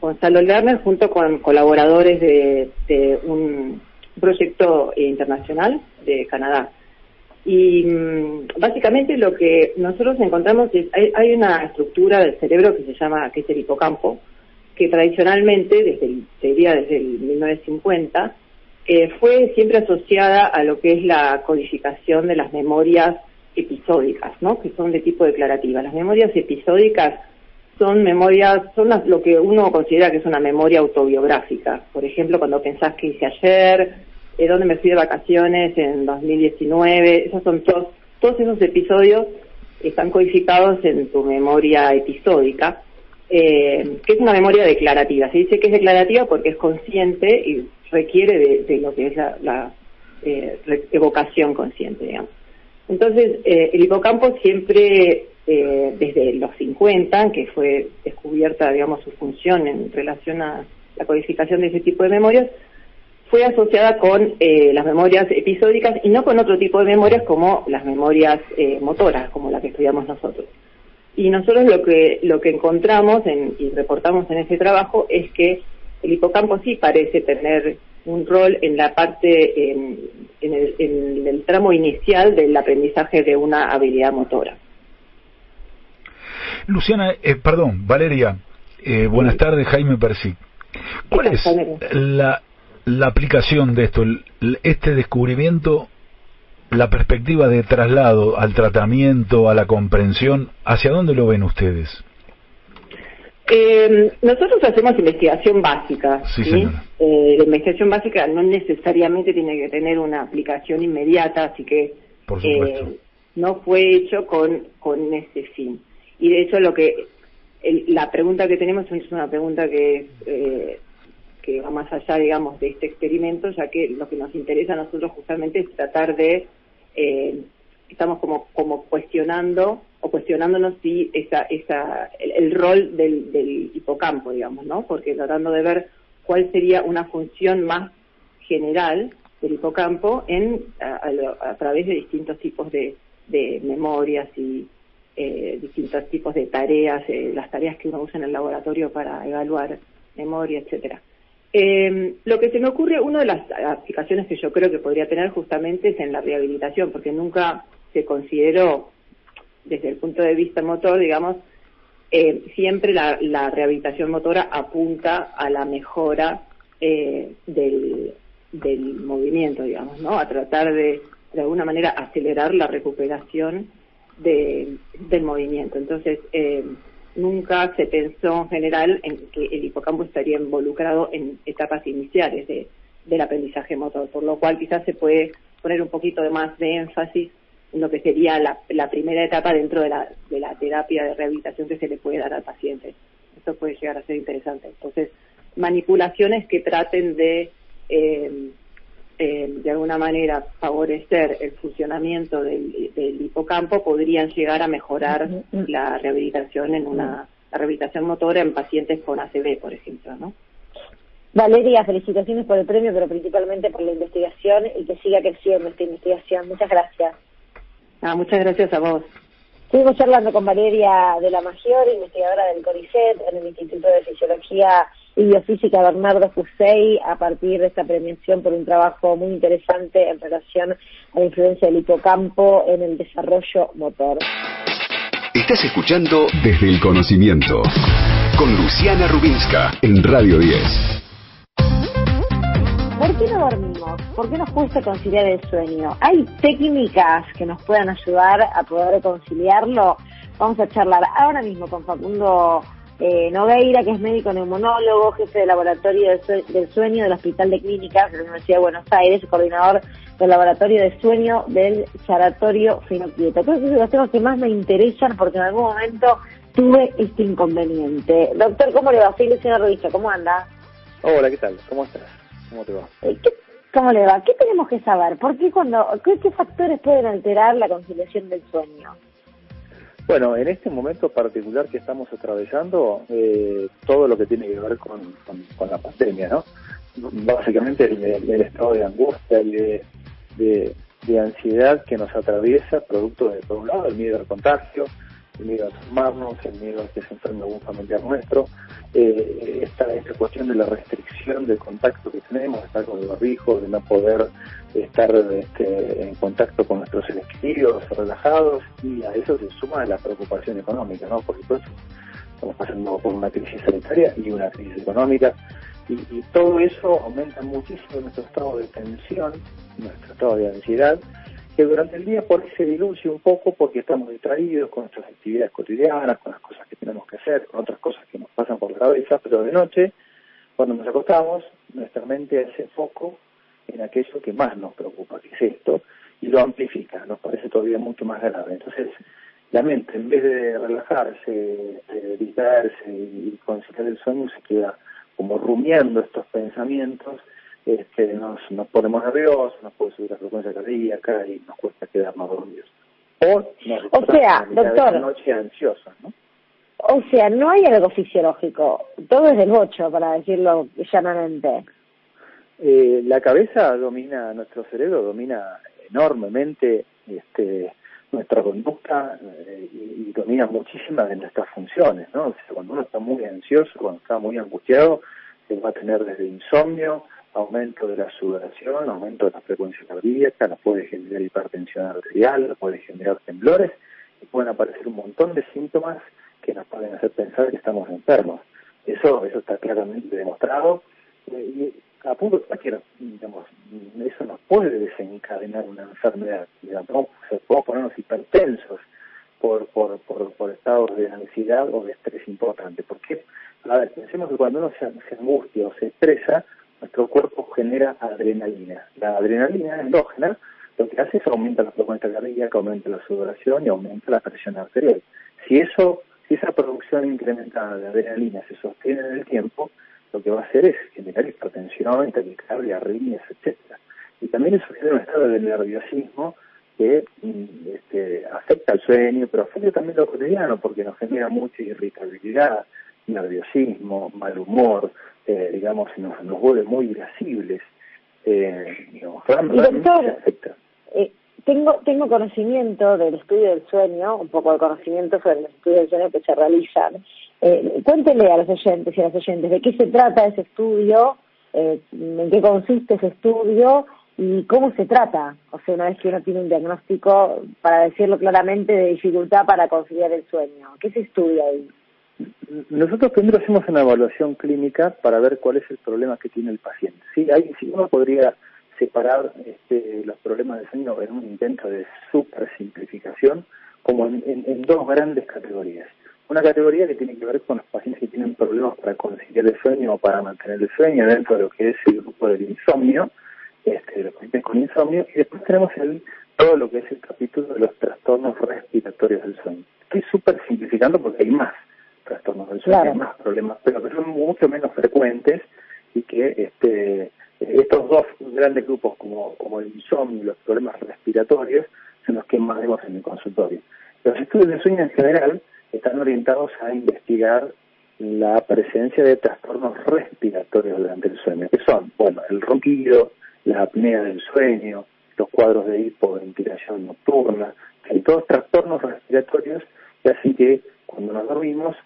Gonzalo Lerner, junto con colaboradores de, un proyecto internacional de Canadá. Y mm, básicamente lo que nosotros encontramos es, hay, hay, una estructura del cerebro que se llama, que es el hipocampo, que tradicionalmente, desde el, desde el 1950, eh, fue siempre asociada a lo que es la codificación de las memorias episódicas, ¿no? Que son de tipo declarativa. Las memorias episódicas son memorias, son lo que uno considera que es una memoria autobiográfica. Por ejemplo, cuando pensás que hice ayer, eh, dónde me fui de vacaciones en 2019, esos son todos, todos esos episodios están codificados en tu memoria episódica, eh, que es una memoria declarativa. Se dice que es declarativa porque es consciente y requiere de, lo que es la, eh, evocación consciente, digamos. Entonces, eh, el hipocampo siempre, eh, desde los 50, que fue descubierta, digamos, su función en relación a la codificación de ese tipo de memorias, fue asociada con eh, las memorias episódicas y no con otro tipo de memorias como las memorias motoras, como la que estudiamos nosotros. Y nosotros lo que, lo que encontramos y reportamos en ese trabajo es que el hipocampo sí parece tener un rol en la parte, en, el, tramo inicial del aprendizaje de una habilidad motora. Luciana, eh, perdón, Valeria, eh, buenas tardes, Jaime Persic. ¿Cuál es la, la aplicación de esto, este descubrimiento, la perspectiva de traslado al tratamiento, a la comprensión, hacia dónde lo ven ustedes? Eh, nosotros hacemos investigación básica. Sí, eh, la investigación básica no necesariamente tiene que tener una aplicación inmediata, así que eh, no fue hecho con, con ese fin. Y de hecho, lo que la pregunta que tenemos es una pregunta que, eh, que va más allá, digamos, de este experimento, ya que lo que nos interesa a nosotros justamente es tratar de eh, estamos como, como cuestionando o cuestionándonos si esa, esa, el, rol del, del, hipocampo, digamos, ¿no? Porque tratando de ver cuál sería una función más general del hipocampo en a, través de distintos tipos de, de memorias y eh, distintos tipos de tareas, eh, las tareas que uno usa en el laboratorio para evaluar memoria, etcétera. Eh, lo que se me ocurre, una de las aplicaciones que yo creo que podría tener justamente es en la rehabilitación, porque nunca se consideró desde el punto de vista motor, digamos, eh, siempre la, rehabilitación motora apunta a la mejora eh, del, movimiento, digamos, ¿no? A tratar de, de alguna manera, acelerar la recuperación del movimiento. Entonces, eh, nunca se pensó en general en que el hipocampo estaría involucrado en etapas iniciales de, del aprendizaje motor, por lo cual quizás se puede poner un poquito de más de énfasis lo que sería la, primera etapa dentro de la, de la terapia de rehabilitación que se le puede dar al paciente. Esto puede llegar a ser interesante. Entonces, manipulaciones que traten de, eh, eh, de alguna manera, favorecer el funcionamiento del, hipocampo podrían llegar a mejorar la rehabilitación en una la rehabilitación motora en pacientes con ACV, por ejemplo, ¿no? Valeria, felicitaciones por el premio, pero principalmente por la investigación y que siga creciendo esta investigación. Muchas gracias. Ah, muchas gracias a vos. Estuvimos charlando con Valeria de la Magior, investigadora del CONICET en el Instituto de Fisiología y Biofísica Bernardo Fusey, a partir de esta premiación por un trabajo muy interesante en relación a la influencia del hipocampo en el desarrollo motor. Estás escuchando Desde el Conocimiento con Luciana Rubinska en Radio 10. ¿Por qué no dormimos? ¿Por qué nos cuesta conciliar el sueño? ¿Hay técnicas que nos puedan ayudar a poder conciliarlo? Vamos a charlar ahora mismo con Facundo eh, Nogueira, que es médico neumonólogo, jefe de laboratorio del sueño del Hospital de Clínicas de la Universidad de Buenos Aires, coordinador del laboratorio de sueño del Sanatorio Finoquieto. Creo que son los temas que más me interesan porque en algún momento tuve este inconveniente. Doctor, ¿cómo le va? Soy Luciana Rodríguez, ¿cómo anda? Hola, ¿qué tal? ¿Cómo estás? ¿Cómo te va? ¿Cómo le va? ¿Qué tenemos que saber? ¿Por qué, cuando, qué, factores pueden alterar la conciliación del sueño? Bueno, en este momento particular que estamos atravesando, eh, todo lo que tiene que ver con, la pandemia, ¿no? Básicamente el, estado de angustia y de, de, ansiedad que nos atraviesa, producto de, por un lado, el miedo al contagio, el miedo a enfermarnos, el miedo a que se enferme algún familiar nuestro, eh, esta, esta cuestión de la restricción del contacto que tenemos, de estar con el barbijo, de no poder estar este, en contacto con nuestros seres queridos, relajados, y a eso se suma la preocupación económica, ¿no? Por supuesto, estamos pasando por una crisis sanitaria y una crisis económica Y, todo eso aumenta muchísimo nuestro estado de tensión, nuestro estado de ansiedad, que durante el día por ahí se diluye un poco porque estamos distraídos con nuestras actividades cotidianas, con las cosas que tenemos que hacer, con otras cosas que nos pasan por la cabeza, pero de noche, cuando nos acostamos, nuestra mente hace foco en aquello que más nos preocupa, que es esto, y lo amplifica, nos parece todavía mucho más grave. Entonces, la mente, en vez de relajarse, de distraerse y conciliar el sueño, se queda como rumiando estos pensamientos, este, nos, nos ponemos nerviosos, nos puede subir la frecuencia cardíaca y nos cuesta quedar más dormidos. O, o sea, doctor, noche ansiosa, ¿no? O sea, no hay algo fisiológico, todo es del bocho, para decirlo llanamente. Eh, la cabeza domina, nuestro cerebro domina enormemente este, nuestra conducta eh, y, domina muchísimas de nuestras funciones, ¿no? O sea, cuando uno está muy ansioso, cuando está muy angustiado, se va a tener desde insomnio, aumento de la sudoración, aumento de la frecuencia cardíaca, la puede generar hipertensión arterial, puede generar temblores y pueden aparecer un montón de síntomas que nos pueden hacer pensar que estamos enfermos. Eso, eso está claramente demostrado eh, y a punto digamos, eso nos puede desencadenar una enfermedad, digamos, podemos ponernos hipertensos por, por, por, por estados de ansiedad o de estrés importante. Porque, a ver, pensemos que cuando uno se angustia o se estresa, nuestro cuerpo genera adrenalina. La adrenalina endógena lo que hace es aumenta la frecuencia cardíaca, aumenta la sudoración y aumenta la presión arterial. Si eso, si esa producción incrementada de adrenalina se sostiene en el tiempo, lo que va a hacer es generar hipertensión, taquicardia, arritmias, etcétera. Y también eso genera un estado de nerviosismo que mm, este, afecta al sueño, pero afecta también lo cotidiano porque nos genera mucha irritabilidad, nerviosismo, mal humor, eh, digamos, nos, nos vuelve muy irascibles. Eh, digamos, doctor, eh, tengo, tengo conocimiento del estudio del sueño, un poco de conocimiento sobre los estudios del sueño que se realizan. Eh, cuéntele a los oyentes y a las oyentes de qué se trata ese estudio, eh, en qué consiste ese estudio y cómo se trata. O sea, una vez que uno tiene un diagnóstico, para decirlo claramente, de dificultad para conciliar el sueño. ¿Qué se estudia ahí? Nosotros primero hacemos una evaluación clínica para ver cuál es el problema que tiene el paciente. Sí, hay, si uno podría separar este, los problemas de sueño en un intento de super simplificación como en, dos grandes categorías. Una categoría que tiene que ver con los pacientes que tienen problemas para conciliar el sueño o para mantener el sueño dentro de lo que es el grupo del insomnio, este, los pacientes con insomnio, y después tenemos el, todo lo que es el capítulo de los trastornos respiratorios del sueño. Estoy súper simplificando porque hay más trastornos del sueño, hay más problemas, pero que son mucho menos frecuentes y que este, estos dos grandes grupos como, como el insomnio y los problemas respiratorios son los que más vemos en el consultorio. Los estudios de sueño en general están orientados a investigar la presencia de trastornos respiratorios durante el sueño, que son, bueno, el ronquido, la apnea del sueño, los cuadros de hipoventilación nocturna, hay todos trastornos respiratorios que hacen que cuando nos dormimos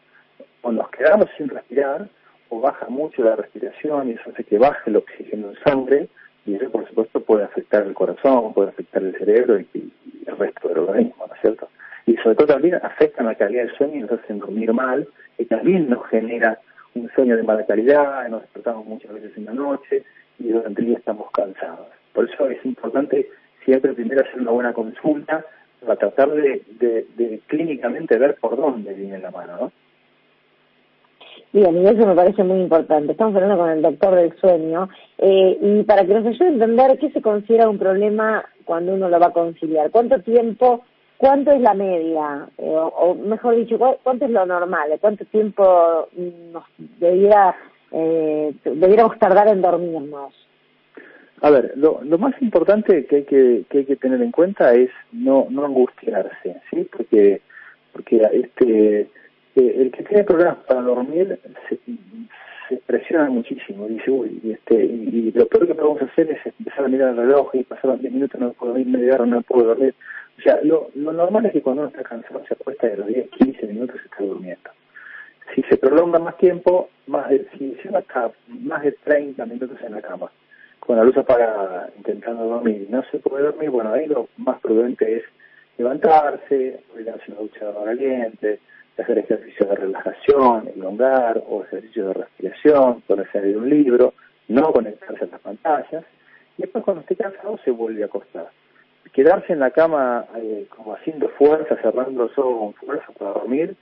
o nos quedamos sin respirar o baja mucho la respiración y eso hace que baje el oxígeno en sangre y eso por supuesto puede afectar el corazón, puede afectar el cerebro y, el resto del organismo, ¿no es cierto? Y sobre todo también afectan la calidad del sueño y nos hacen dormir mal y también nos genera un sueño de mala calidad, nos despertamos muchas veces en la noche y durante el día estamos cansados. Por eso es importante siempre primero hacer una buena consulta para tratar de, de, de clínicamente ver por dónde viene la mano, ¿no? Bien, y eso me parece muy importante. Estamos hablando con el doctor del sueño eh, y para que nos ayude a entender qué se considera un problema cuando uno lo va a conciliar. ¿Cuánto tiempo, cuánto es la media? Eh, o, mejor dicho, ¿cuánto es lo normal? ¿Cuánto tiempo nos debiera, eh, debiéramos tardar en dormirnos? A ver, lo, lo más importante que hay que, que hay que tener en cuenta es no, no angustiarse, ¿sí? Porque, porque este el que tiene problemas para dormir se, presiona muchísimo, dice, uy, y, este, y, lo peor que podemos hacer es empezar a mirar el reloj y pasar 10 minutos, no puedo dormir, media hora, no puedo dormir. O sea, lo, lo normal es que cuando uno está cansado se acuesta y a los 10, 15 minutos se está durmiendo. Si se prolonga más tiempo, más de, si se está más de 30 minutos en la cama, con la luz apagada, intentando dormir y no se puede dormir, bueno, ahí lo más prudente es levantarse, darse una ducha de agua caliente, hacer ejercicios de relajación, elongar o ejercicios de respiración, ponerse a leer un libro, no conectarse a las pantallas. Y después cuando esté cansado se vuelve a acostar. Quedarse en la cama eh, como haciendo fuerza, cerrando los ojos con fuerza para dormir,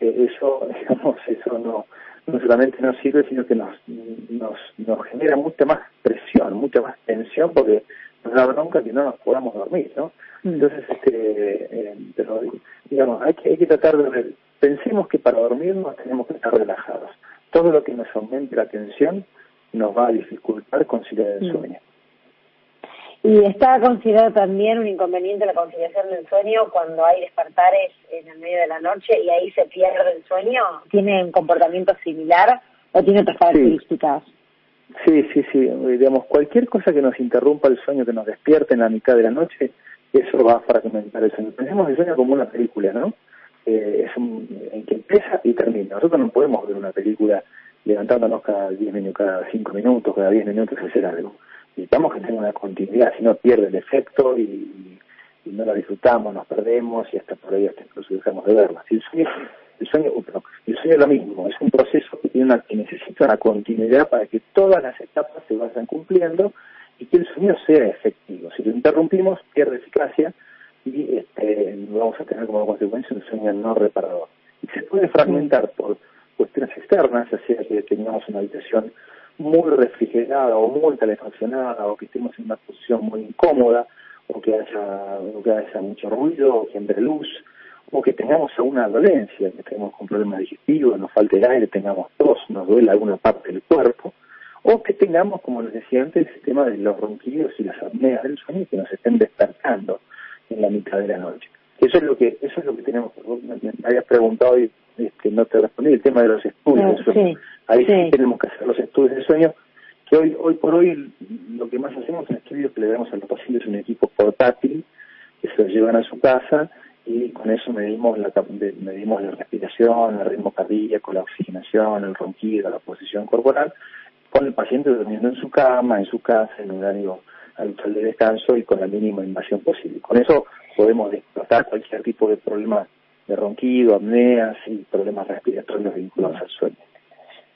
eh, eso, <laughs> digamos, eso no, no solamente nos sirve, sino que nos, nos, nos genera mucha más presión, mucha más tensión, porque nos da bronca que no nos podamos dormir, ¿no? Mm. Entonces, este, eh, pero, digamos, hay que, hay que tratar de pensemos que para dormirnos tenemos que estar relajados. Todo lo que nos aumente la tensión nos va a dificultar conciliar el mm. sueño. Y está considerado también un inconveniente la conciliación del sueño cuando hay despertares en el medio de la noche y ahí se pierde el sueño. ¿Tiene un comportamiento similar o tiene otras características? Sí, sí, sí. Digamos, cualquier cosa que nos interrumpa el sueño, que nos despierte en la mitad de la noche, eso va a fragmentar el sueño. Pensemos el sueño como una película, ¿no? Eh, es un, en que empieza y termina. Nosotros no podemos ver una película levantándonos cada 10 minutos, cada 5 minutos, cada 10 minutos hacer algo necesitamos que tenga una continuidad, si no pierde el efecto y, no la disfrutamos, nos perdemos y hasta por ahí hasta incluso dejamos de verla. el sueño, el sueño, el sueño es lo mismo, es un proceso que tiene una, que necesita una continuidad para que todas las etapas se vayan cumpliendo y que el sueño sea efectivo. Si lo interrumpimos, pierde eficacia y este, vamos a tener como consecuencia un sueño no reparador. Y se puede fragmentar por cuestiones externas, ya sea que tengamos una habitación muy refrigerada o muy calefaccionada o que estemos en una posición muy incómoda o que haya, que haya mucho ruido o que entre luz o que tengamos alguna dolencia, que estemos con problemas digestivos, nos falte el aire, tengamos tos, nos duele alguna parte del cuerpo o que tengamos, como les decía antes, el sistema de los ronquidos y las apneas del sueño que nos estén despertando en la mitad de la noche. Eso es lo que eso es lo que tenemos. Me habías preguntado y este, no te respondí el tema de los estudios. Ah, Ahí sí. tenemos que hacer los estudios de sueño, que hoy hoy por hoy lo que más hacemos en estudios que le damos a los pacientes un equipo portátil que se lo llevan a su casa y con eso medimos la medimos la respiración, el ritmo cardíaco, la oxigenación, el ronquido, la posición corporal, con el paciente durmiendo en su cama, en su casa, en un horario habitual de descanso y con la mínima invasión posible. Con eso podemos despertar cualquier tipo de problema de ronquido, apneas y problemas respiratorios vinculados al sueño.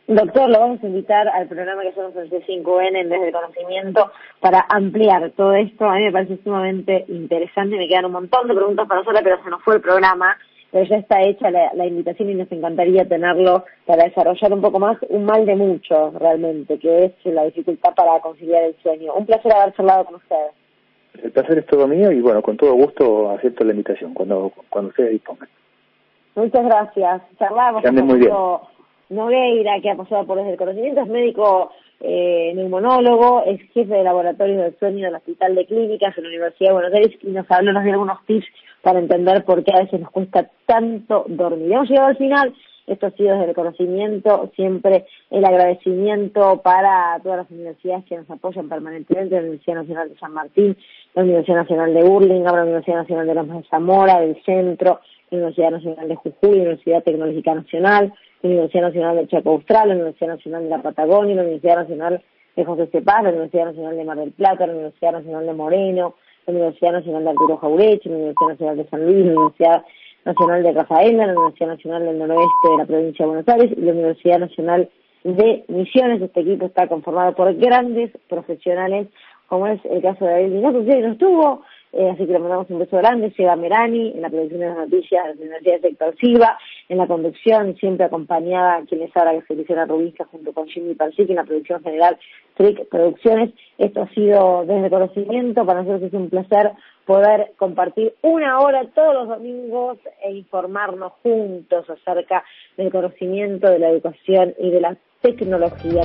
Doctor, lo vamos a invitar al programa que hacemos en C5N en Desde el Conocimiento para ampliar todo esto. A mí me parece sumamente interesante. Me quedan un montón de preguntas para hacerle, pero se nos fue el programa. Pero ya está hecha la, invitación y nos encantaría tenerlo para desarrollar un poco más un mal de mucho, realmente, que es la dificultad para conciliar el sueño. Un placer haber charlado con ustedes. El placer es todo mío y bueno, con todo gusto acepto la invitación cuando, cuando ustedes dispongan. Muchas gracias. Charlamos. Que muy bien. Nogueira, que ha pasado por desde el conocimiento, es médico eh, neumonólogo, es jefe de laboratorio del sueño del Hospital de Clínicas en la Universidad de Buenos Aires y nos habló, nos dio algunos tips para entender por qué a veces nos cuesta tanto dormir. Hemos llegado al final, esto ha sido desde el conocimiento, siempre el agradecimiento para todas las universidades que nos apoyan permanentemente, la Universidad Nacional de San Martín, la Universidad Nacional de Burlingame, la Universidad Nacional de Lomas de Zamora, del Centro, Universidad Nacional de Jujuy, Universidad Tecnológica Nacional, Universidad Nacional de Chaco Austral, Universidad Nacional de la Patagonia, la Universidad Nacional de José Cepaz, la Universidad Nacional de Mar del Plata, la Universidad Nacional de Moreno, la Universidad Nacional de Arturo Jaureche, la Universidad Nacional de San Luis, la Universidad Nacional de Rafaela, la Universidad Nacional del Noroeste de la provincia de Buenos Aires y la Universidad Nacional de Misiones. Este equipo está conformado por grandes profesionales, como es el caso de David Minato, que no estuvo, eh, así que le mandamos un beso grande, Seba Merani, en la producción de las noticias de de Sector Silva, en la conducción, siempre acompañada quienes ahora que se Rubinska junto con Jimmy Palsic, en la producción general Trick Producciones. Esto ha sido desde conocimiento, para nosotros es un placer poder compartir una hora todos los domingos e informarnos juntos acerca del conocimiento, de la educación y de la tecnología.